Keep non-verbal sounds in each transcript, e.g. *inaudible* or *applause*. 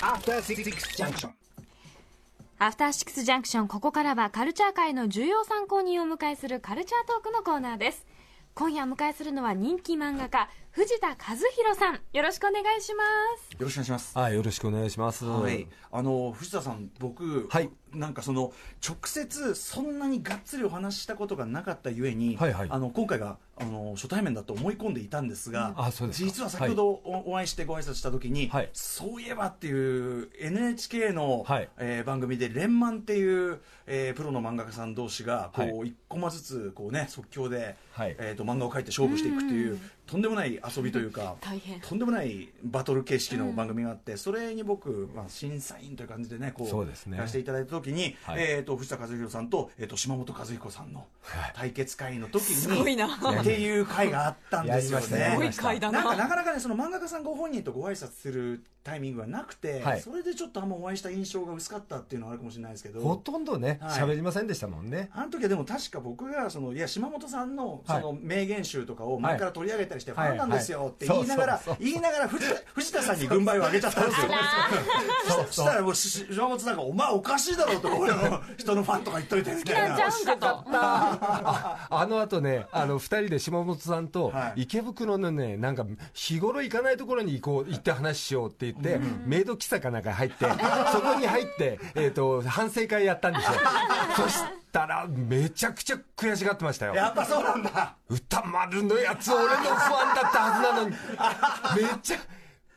After Six Junction. アフターシックスジャンクション、ここからはカルチャー界の重要参考人をお迎えするカルチャートークのコーナーです。今夜お迎えするのは人気漫画家、藤田和弘さん。よろしくお願いします。よろしくお願いします。はい、よろしくお願いします。はい、あの藤田さん、僕、はい。なんかその直接そんなにがっつりお話ししたことがなかったゆえに、はいはい。あの今回があの初対面だと思い込んでいたんですが、あそうですか。実は先ほどお,、お会いしてご挨拶した時に、はい。そういえばっていう NHK の、はい。えー番組で「連漫」っていう、えープロの漫画家さん同士がこう、はい。一コマずつこうね即興で、はい。えー、と漫画を描いて勝負していくっていうとんでもない遊びというか *laughs* 大変。とんでもないバトル形式の番組があって、それに僕、まあ、審査員という感じでねこうそうですね。やらせていただいた時に、はい。えー、と藤田和弘さんと,、えー、と島本和彦さんの対決会の時に、すごいな。っていう会があったんですよね。なんかなかなかねその漫画家さんご本人とご挨拶するタイミングがなくて、はい。それでちょっとあんまお会いした印象が薄かったっていうのはあるかもしれないですけど。ほとんどね、はい。喋りませんでしたもんね。あの時はでも確か僕がそのいや島本さんのはいその名言集とかを前から取り上げたりしてフはい。ァンなんですよってはい言いながら言いながら藤田藤田さんに軍配を上げちゃったんですよ。そしたらもうし島本さんが「お前おかしいだろ」と俺の人のファンとか言っといてみたいな。あの後ね、あの、二人で島本さんとはい。池袋のね、なんか、日頃行かないところに行こう、行って話しようって言って、メイド喫茶かなんか入って、*laughs* そこに入って、えっと、反省会やったんですよ。*laughs* そしたら、めちゃくちゃ悔しがってましたよ。やっぱそうなんだ。歌丸のやつ俺のファンだったはずなのに *laughs* めっちゃ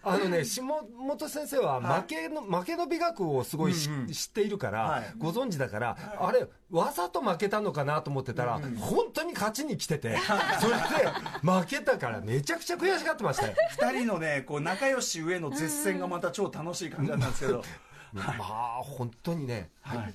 あのね下本先生は負けの、負けの美学をすごいし、知っているから、はい。ご存知だから、あれわざと負けたのかなと思ってたら、本当に勝ちに来ててそれで負けたからめちゃくちゃ悔しがってましたよ。二人のねこう仲良し上の絶戦がまた超楽しい感じだったんですけど。まあ本当にね、はい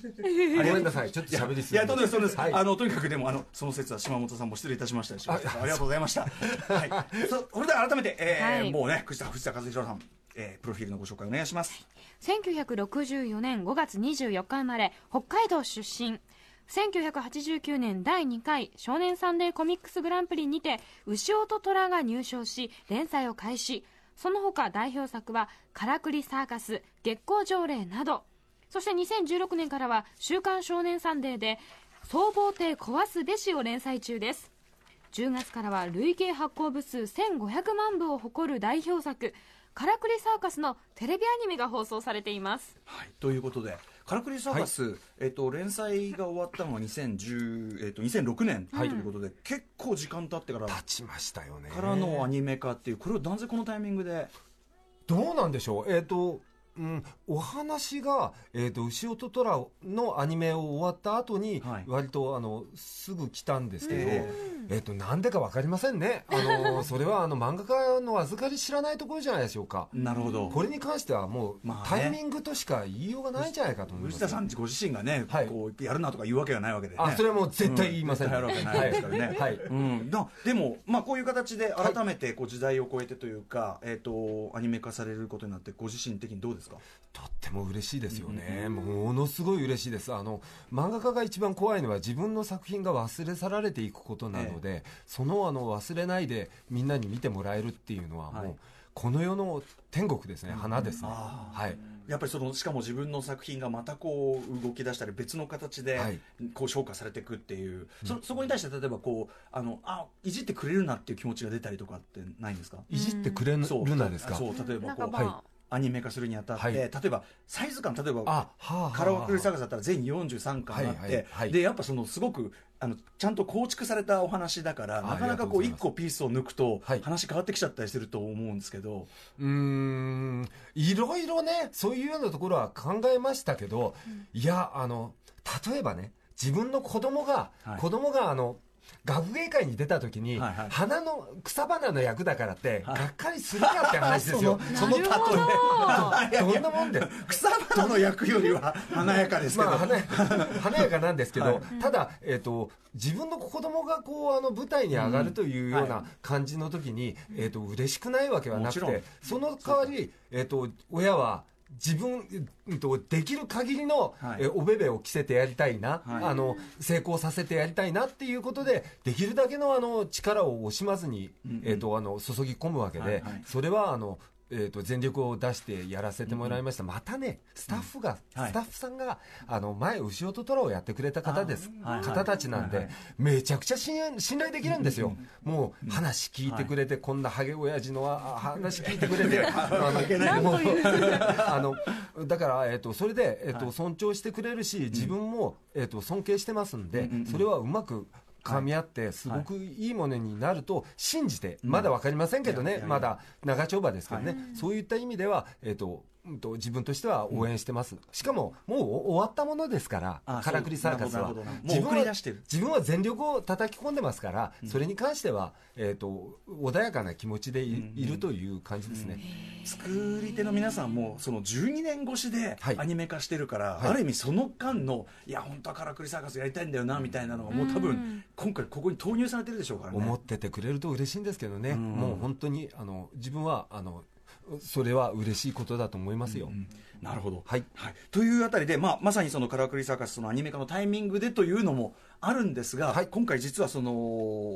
ごめんなさいちょっと喋りすぎいや、そうです、そうです。はいあの、とにかくでも、あの、その説は島本さんも失礼いたしましたし。あありがとうございました。はい。*laughs* そ、それでは改めて、えーはいもうね、藤田、藤田和弘さん、えー、プロフィールのご紹介お願いします。1964年5月24日生まれ、北海道出身。1989年第2回少年サンデーコミックスグランプリにて牛尾と虎が入賞し連載を開始その他代表作は「からくりサーカス」「月光条例」などそして2016年からは「週刊少年サンデー」で「総合艇壊すべし」を連載中です10月からは累計発行部数1500万部を誇る代表作「からくりサーカス」のテレビアニメが放送されていますはい。ということで、カラクリサーカス、えっと、連載が終わったのは2010、えっと、2006年ということで、結構時間経ってから、立ちましたよね。からのアニメ化っていう、これをなぜこのタイミングで、どうなんでしょう、えっ、と、うん、お話が、えー、と牛尾と虎のアニメを終わった後に、はい。割とあのすぐ来たんですけど、ええー、となんでか分かりませんね、あのそれはあの漫画家の預かり知らないところじゃないでしょうか。*laughs* なるほど。これに関してはもう、まあね。タイミングとしか言いようがないんじゃないかと思います藤田さんご自身がね、はい。こうやるなとか言うわけがないわけで、ね、あそれはもう絶対言いません、やるわけないですからね。はい。はい。うん、なでも、まあ、こういう形で改めてこう時代を超えてというか、えっ、とアニメ化されることになってご自身的にどうですか？とっても嬉しいですよね、ものすごい嬉しいです。あの漫画家が一番怖いのは自分の作品が忘れ去られていくことなので、そのあの忘れないでみんなに見てもらえるっていうのはもう、はいこの世の天国ですね、花ですね、はい、やっぱりそのしかも自分の作品がまたこう動き出したり別の形ではい。こう評価されていくっていう、そそこに対して例えばこうあのあいじってくれるなっていう気持ちが出たりとかってないんですか、いじってくれるなですか？そう例えばこう、なんかまあ、はアニメ化するにあたって、はい。例えばサイズ感例えばカラオケサーカスだったら全43巻あって、はいはいはい。でやっぱそのすごくあのちゃんと構築されたお話だからあなかなかこう一個ピースを抜くとはい。話変わってきちゃったりすると思うんですけど、うーん。いろいろねそういうようなところは考えましたけど、いやあの例えばね自分の子供が、はい。子供があの学芸会に出た時に、はいはい。花の草花の役だからって、はい。がっかりするかって話ですよ。*laughs* その例え。どんなもんで。草花の役よりは華やかですけど、まあ、華や *laughs* 華やかなんですけど、はい。ただ、えー、と自分の子供がこうあの舞台に上がるというようはない。感じの時に、えー、と嬉しくないわけはなくてその代わり、えー、と親は自分、うんと、できる限りの、はい。えおべべを着せてやりたいな、はい。あの成功させてやりたいなっていうことでできるだけのあの力を惜しまずに、うんうん。えー、とあの注ぎ込むわけで、はいはい。それはあのえー、と全力を出してやらせてもらいました、またね、スタッフが、はい。スタッフさんがあの前、牛音虎をやってくれた方です、方たちなんで、めちゃくちゃ信頼信頼できるんですよ、もう話聞いてくれて、こんなハゲ親父のあ話聞いてくれて、あの *laughs* だから、えー、とそれで、えーとはい。尊重してくれるし、自分も、えー、と尊敬してますんで、それはうまく。噛み合ってすごくいいものになると信じて、まだ分かりませんけどね、まだ長丁場ですけどね、そういった意味では、えーとうんと自分としては応援してます、しかももう終わったものですからあ、からくりサーカスは。そうなるほどなるほど。もう送り出してる。自分は全力を叩き込んでますから、それに関しては、えー、と穏やかな気持ちでい,、うんるという感じですね。作り手の皆さんもその12年越しではい。アニメ化してるから、はい。ある意味その間のいや本当はからくりサーカスやりたいんだよなみたいなのがもう多分今回ここに投入されてるでしょうからね。思っててくれると嬉しいんですけどね、うん。もう本当にあの自分はあのそれは嬉しいことだと思いますよ。うんなるほど、はい。というあたりで、まあ、まさにそのカラクリサーカスのアニメ化のタイミングでというのもあるんですが、はい。今回実はその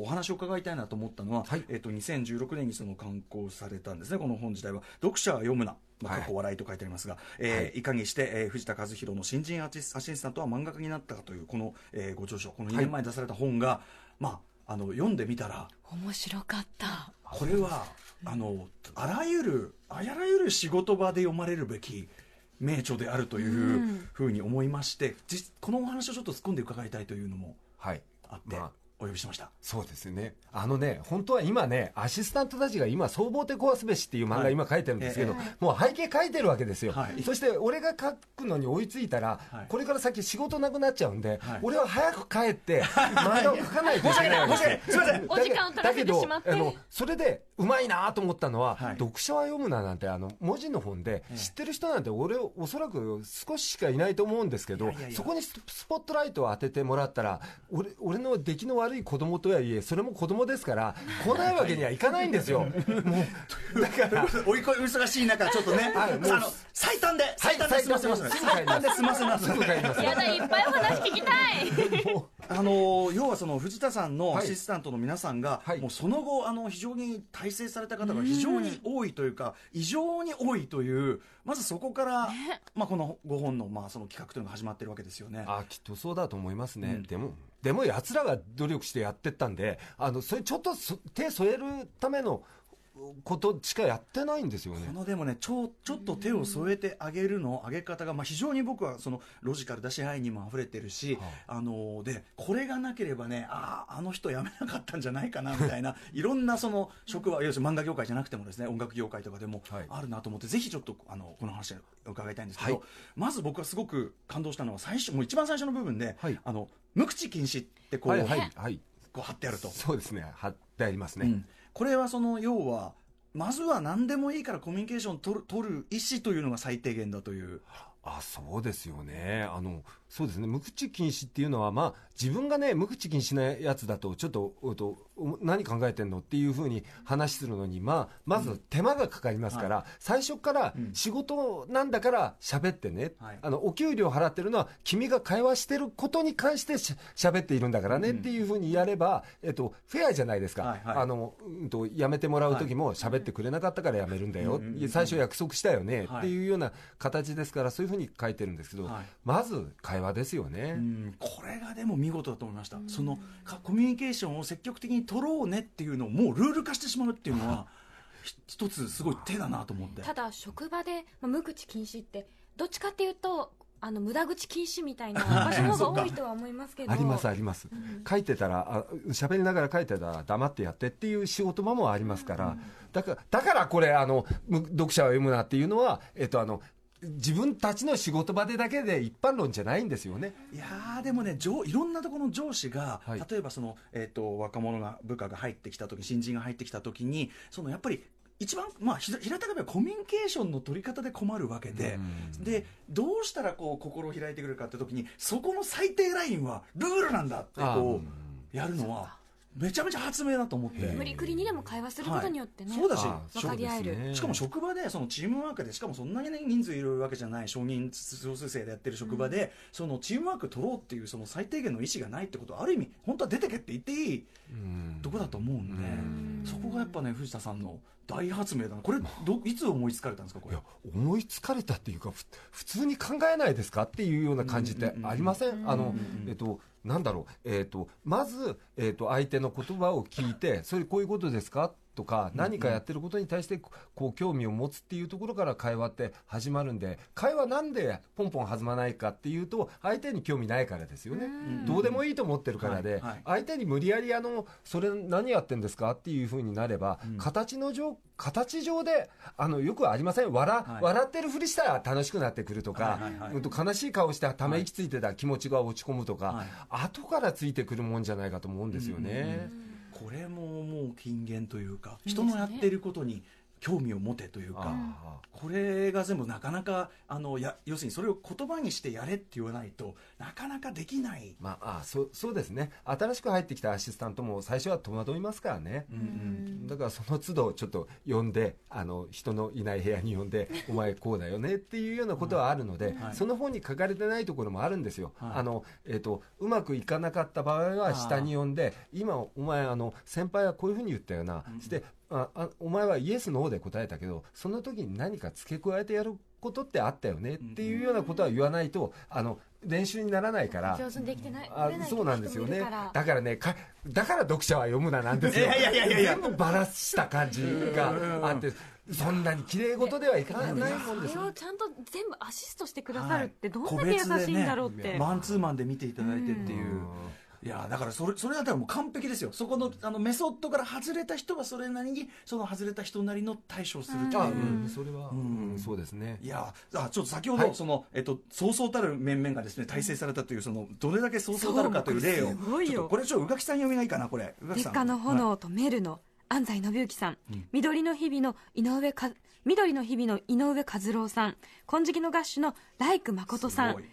お話を伺いたいなと思ったのは、はい。えっと2016年にその刊行されたんですねこの本自体は「読者は読むな」まあ、はい。過去笑いと書いてありますが、えーはい。い、かにして、えー藤田和弘の新人アーティスアシスタントは漫画家になったかというこの、えーご著書この2年前に出された本が、まあ、あの読んでみたら面白かった。これはあのあらゆるあらゆる仕事場で読まれるべき名著であるといううん。ふうに思いまして、じこのお話をちょっと突っ込んで伺いたいというのもはい。あって、まあお呼びしました。そうですよね。あのね、本当は今ね、アシスタントたちが今、総合手壊すべしっていう漫はい。画今書いてるんですけど、えもう背景書いてるわけですよ。はい。そして俺が書くのに追いついたら、はい。これから先仕事なくなっちゃうんで、はい。俺は早く帰って、漫画を書かないといけないわけですよ。すいません。お時間を取らせてしまって。だけどあのそれでうまいなと思ったのは、はい。読者は読むななんてあの文字の本でええ。知ってる人なんて俺おそらく少ししかいないと思うんですけどいやいやいや。そこにススポットライトを当ててもらったら俺俺の出来の悪い子供とはいえそれも子供ですから *laughs* 来ないわけにはいかないんですよ。もうだからおいこ忙しい中、ちょっとね、あの最短で、最短で済ませます、すぐ帰ります。済ませます。すぐ帰ります。やだいっぱいお話聞きたい。もあの要はその藤田さんのはい。アシスタントの皆さんが、はい。もうその後あの非常に大成された方が非常に多いというか、異常に多いというまずそこから、まあ、この5本の,、まあその企画というのが始まってるわけですよね。あきっとそうだと思いますね、うん。でもでも奴らが努力してやってったんであのそれちょっと手添えるためのことしかやってないんですよね。このでもねちょちょっと手を添えてあげるの上げ方が、まあ、非常に僕はそのロジカルだし愛にも溢れてるし、はあのでこれがなければねあああの人辞めなかったんじゃないかなみたいな *laughs* いろんなその職場要するに漫画業界じゃなくてもですね音楽業界とかでもはい。あるなと思って、ぜひちょっとあのこの話を伺いたいんですけど、はい。まず僕はすごく感動したのは最初もう一番最初の部分で、はい。あの無口禁止ってこう,、はいはいはい。こう貼ってあると。そうですね貼ってありますね、うんこれはその要はまずは何でもいいからコミュニケーション取る取る意思というのが最低限だという。あそうですよね。あのそうですね。無口禁止っていうのはまあ自分がね無口禁止なやつだとちょっとうんとお何考えてんのっていうふうに話するのにまあまず手間がかかりますから、最初からうん。仕事なんだから喋ってね、はい。あのお給料払ってるのは君が会話してることに関してし喋っているんだからねっていうふうにやれば、えっと、フェアじゃないですか、はいはい。あのうんと辞めてもらう時も喋ってくれなかったから辞めるんだよ、うんうんうん最初約束したよね、はいっていうような形ですからそういうふうに書いてるんですけど、はい。まず会話ですよね。うんこれがでも見事だと思いました、そのかコミュニケーションを積極的に取ろうねっていうのをもうルール化してしまうっていうのはひ一つすごい手だなと思って。ただ職場で、まあ、無口禁止ってどっちかっていうとあの無駄口禁止みたいな場所の方が多いとは思いますけど。ありますあります、書いてたらあ喋りながら書いてたら黙ってやってっていう仕事場もありますから、だからだからこれあのむ読者は読むなっていうのは、えっと、あの自分たちの仕事場でだけで一般論じゃないんですよね。いやーでもね上いろんなところの上司が、はい。例えばその、えー、と若者が部下が入ってきた時新人が入ってきた時にそのやっぱり一番、まあ、ひ平たく言えばコミュニケーションの取り方で困るわけで、うん。でどうしたらこう心を開いてくれるかって時にそこの最低ラインはルールなんだってあこうやるのはめちゃめちゃ発明だと思って。無理くりにでも会話することによってね、はいそうだしあ分かり合える。ね。しかも職場でそのチームワークでしかもそんなに、ね、人数いるわけじゃない少人少数制でやってる職場で、そのチームワーク取ろうっていうその最低限の意思がないってことはある意味本当は出てけって言っていいうん。とこだと思うんで、うん。そこがやっぱね藤田さんの大発明だな。これどいつ思いつかれたんですかこれ？いや思いつかれたっていうかふ普通に考えないですかっていうような感じってありません。あの、えっとなんだろう、えっとまず、えっと相手の言葉を聞いてそれこういうことですか？とか何かやってることに対してこう興味を持つっていうところから会話って始まるんで会話なんでポンポン弾まないかっていうと相手に興味ないからですよね。どうでもいいと思ってるからで、相手に無理やりあのそれ何やってんですかっていうふうになれば、形の上形上であのよくありません笑,、はい。笑ってるふりしたら楽しくなってくるとか、うんと悲しい顔してため息ついてた気持ちが落ち込むとか、はい。後からついてくるもんじゃないかと思うんですよね。これももう金言というか人のやってることに興味を持てというか、あこれが全部なかなかあのや要するにそれを言葉にしてやれって言わないとなかなかできない、まあ、あそうそうですね。新しく入ってきたアシスタントも最初は戸惑いますからね、だからその都度ちょっと呼んであの人のいない部屋に呼んで *laughs* お前こうだよねっていうようなことはあるので、はい。その本に書かれてないところもあるんですよ、はい。あのえっとうまくいかなかった場合は下に呼んで今お前あの先輩はこういうふうに言ったよな、してああお前はイエスノーで答えたけどその時に何か付け加えてやることってあったよねっていうようなことは言わないとあの練習にならないから。上手にできてない。あそうなんですよね。だからねかだから読者は読むななんですよ。いやいやいや全部バラした感じがあってそんなに綺麗事ではいかないもんですよ。それをちゃんと全部アシストしてくださるってどん個だけ優しいんだろうって、ねマンツーマンで見ていただいてっていう。いやだからそれそれだったらもう完璧ですよ。そこのあのメソッドから外れた人はそれなりにその外れた人なりの対処をするっていう、あうん。それは。うん。そうですね。いやあちょっと先ほど、はい。その、えっと、そうそうたる面々がですね大成されたというそのどれだけそうそうたるかという例をそうすごいよ。ちょっとこれちょっと宇垣さん読みがいいかなこれ。宇垣さん。月下の炎とメルの安西信之さん、緑の日々の井上か緑の日々の井上和郎さん。金色の合手のライク誠さん。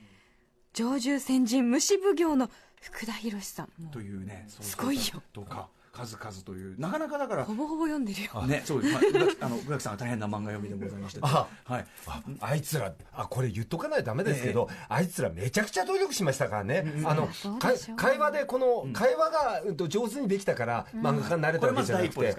上獣先人虫奉行の福田博さんというねすごいよ。とか数々という。なかなかだからほぼほぼ読んでるよ。ねそうです、まあ、*laughs* あのさんは大変な漫画読みでございましてあはい。ああいつらあこれ言っとかないとダメですけど、あいつらめちゃくちゃ努力しましたからね、うでしょう。会話でこの、会話が、うんと、上手にできたから、漫画家になれたわけじゃなくて、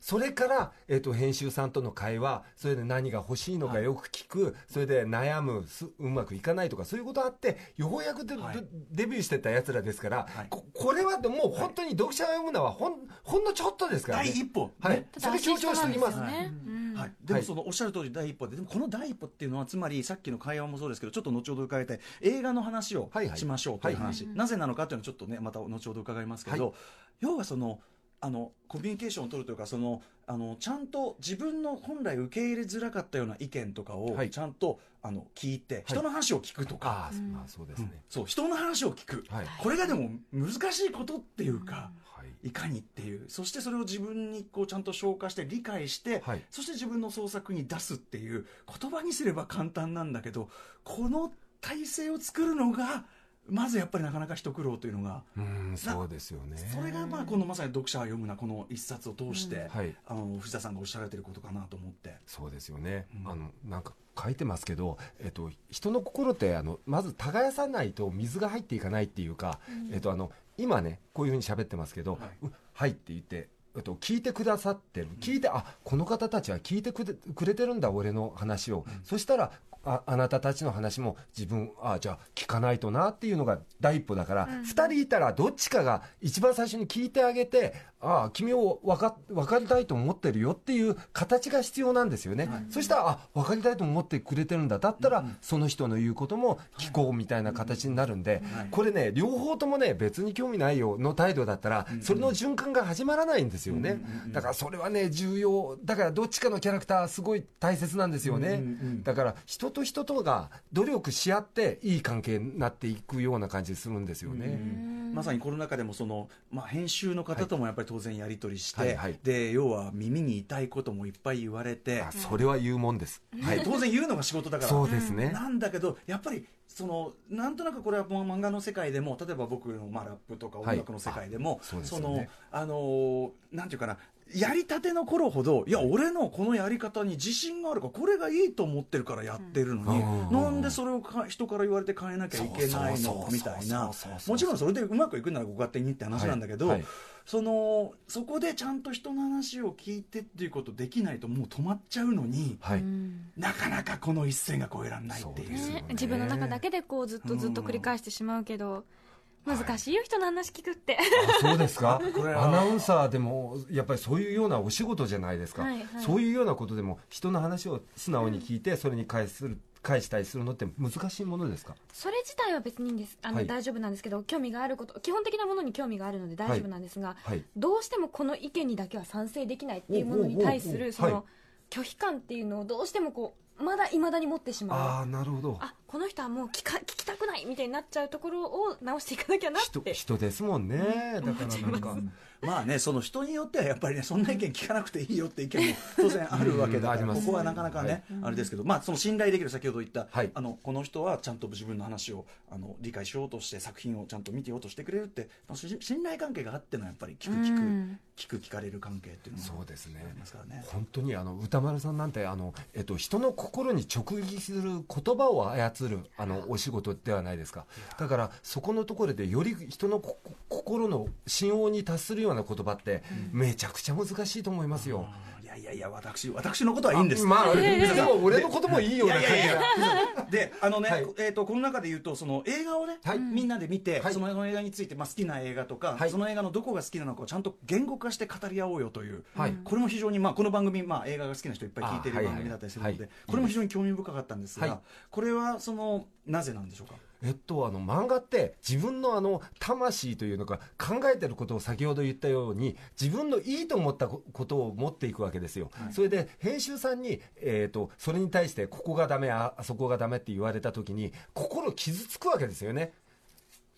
それから、えっと編集さんとの会話それで何が欲しいのかよく聞く、それで悩むすうまくいかないとかそういうことあってようやくで、はい。デビューしてたやつらですから、はい。ここれはもう本当に読者が読むのはほんほんのちょっとですからね。第一歩、はい。ね、それ強調しておきます。ね。うん。はい、でもそのおっしゃる通り第一歩ででもこの第一歩っていうのはつまりさっきの会話もそうですけどちょっと後ほど伺いたい映画の話をはいはい。しましょうという話、なぜなのかというのはちょっとねまた後ほど伺いますけど、はい。要はそのあのコミュニケーションを取るというかそのあのちゃんと自分の本来受け入れづらかったような意見とかをはい。ちゃんと、あの聞いて人の話を聞くとか、ああ、まあそうですね。そう人の話を聞く、はい。これがでも難しいことっていうか、はい。い。かにっていう。そしてそれを自分にこうちゃんと消化して理解して、はい。そして自分の創作に出すっていう言葉にすれば簡単なんだけどこの体制を作るのがまずやっぱりなかなか一苦労というのがうん、そうですよね。それがまあこのまさに読者が読むなこの一冊を通して、はい。あの藤田さんがおっしゃられてることかなと思って。そうですよね、あのなんか書いてますけど、えっと、人の心ってあのまず耕さないと水が入っていかないっていうか、えっと、あの今ねこういうふうに喋ってますけど「ははいはい」って言って。と、聞いてくださってる。聞いて、あこの方たちは聞いてくれくれてるんだ俺の話を、そしたらああなたたちの話も自分あじゃあ聞かないとなっていうのが第一歩だから、二人いたらどっちかが一番最初に聞いてあげてあ君を分か分かりたいと思ってるよっていう形が必要なんですよね、そしたらあ分かりたいと思ってくれてるんだ。だったら、その人の言うことも聞こうみたいな形になるんで、はい。これね両方ともね別に興味ないよの態度だったら、それの循環が始まらないんですよね、だからそれはね重要だからどっちかのキャラクターすごい大切なんですよね、うんうんだから人と人とが努力し合っていい関係になっていくような感じするんですよね、まさにコロナ禍でもその、まあ、編集の方ともやっぱり当然やり取りして、はいはい。で要は耳に痛いこともいっぱい言われて、あそれは言うもんです、はい。*laughs* 当然言うのが仕事だから。そうですね、なんだけどやっぱりそのなんとなくこれはもう漫画の世界でも例えば僕のまあラップとか音楽の世界でも、あそうですそねあのなんていうかなやりたての頃ほどいや俺のこのやり方に自信があるからこれがいいと思ってるからやってるのに、うん。なんでそれをか人から言われて変えなきゃいけないの？みたいな。もちろんそれでうまくいくならご勝手にって話なんだけど、はいはい。そのそこでちゃんと人の話を聞いてっていうことできないともう止まっちゃうのにはい、うんなかなかこの一線が越えられないっていう。ね、自分の中だけでこうずっとずっと繰り返してしまうけど、難しいよ人の話聞くって。あそうですか？*laughs* アナウンサーでもやっぱりそういうようなお仕事じゃないですか、はいはい。そういうようなことでも人の話を素直に聞いてそれに返する返したりするのって難しいものですか？それ自体は別にです。あの、はい。大丈夫なんですけど興味があること基本的なものに興味があるので大丈夫なんですが、はい。どうしてもこの意見にだけは賛成できないっていうものに対するその、はい拒否感っていうのをどうしてもこうまだいまだに持ってしまう。ああなるほど。あこの人はもう聞か聞きたくないみたいになっちゃうところを直していかなきゃなっ人て。人ですもんね、だからなんかまあねその人によってはやっぱりねそんな意見聞かなくていいよって意見も当然あるわけだからここはなかなかね、あれですけどまあその信頼できる先ほど言った、はい。あのこの人はちゃんと自分の話をあの理解しようとして作品をちゃんと見てようとしてくれるってし信頼関係があってのやっぱり聞く聞く、うん。聞く聞かれる関係っていうのそもうですね。ありますからね。本当にあの歌丸さんなんてあの、えっと、人の心に直撃する言葉を操るあのお仕事ではないですか。だからそこのところでより人のこ心の信用に達するような言葉ってめちゃくちゃ難しいと思いますよ、いやいやいや私私のことはいいんです。まあ、*laughs* でも俺のこともいいような感じであのね、はい。えー、とこの中で言うとその映画をね、はい。みんなで見て、はい。その映画について、まあ、好きな映画とか、はい。その映画のどこが好きなのかをちゃんと言語化して語り合おうよという、はい。これも非常に、まあ、この番組、まあ、映画が好きな人いっぱい聞いてる番組だったりするので、はい。これも非常に興味深かったんですが、はい。これはそのなぜなんでしょうか？えっと、あの漫画って自分のあの魂というのか考えてることを先ほど言ったように自分のいいと思ったことを持っていくわけですよ、それで編集さんに、えー、とそれに対してここがダメああそこがダメって言われた時に心傷つくわけですよね。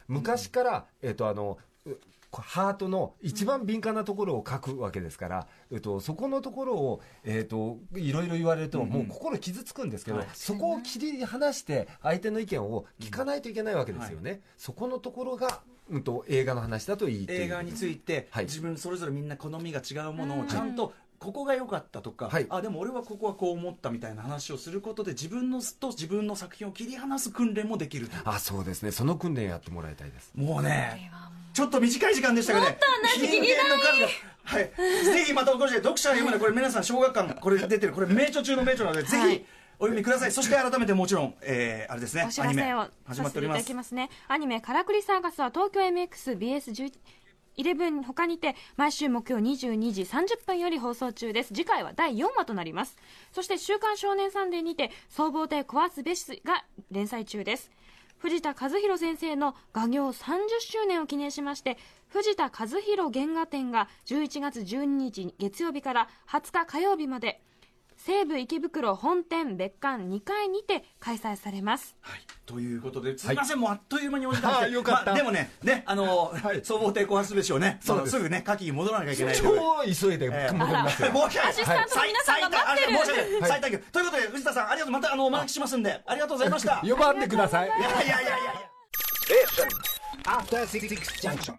昔から、えっとあのうハートの一番敏感なところを書くわけですから、えっと、そこのところを、えっと、いろいろ言われると、もう心傷つくんですけど、はい。そこを切り離して相手の意見を聞かないといけないわけですよね、そこのところが、うん、と映画の話だといい映画について、はい。自分それぞれみんな好みが違うものをちゃんと、ここが良かったとか、はい。あでも俺はここはこう思ったみたいな話をすることで自分のと自分の作品を切り離す訓練もできると。あそうですね。その訓練やってもらいたいです。もうねちょっと短い時間でしたがね。人間の数が。はい。ぜひまたご視聴読者が読むのこれ皆さん小学館これ出てるこれ名著中の名著なので、ぜひお読みください。そして改めてもちろん、えー、あれですねお知らせをアニメ始まっております。きますねアニメ「からくりサーカス」は東京 MXBS11 11他にて毎週木曜22時30分より放送中です。次回は第4話となります。そして「週刊少年サンデー」にて「総合で壊すべし」が連載中です藤田和弘先生の画業30周年を記念しまして藤田和弘原画展が11月12日月曜日から20日火曜日まで西武池袋本店別館2階にて開催されます。はい、ということですみません、もうあっという間にお時間はでいよかった。まあでもね、ね、あの、はい。総合抵抗発べしをね、そうです。あのすぐね、夏季に戻らなきゃいけない超急いでえー戻ります。よ、申し訳ない。アシスタントの皆さんが待ってる。最最申し訳ない。はい。最短ということで、藤田さん、ありがとう。また、あの、お招きしますんで、ありがとうございました。い呼ばんでくださいやいやいやいや。After Six Junction.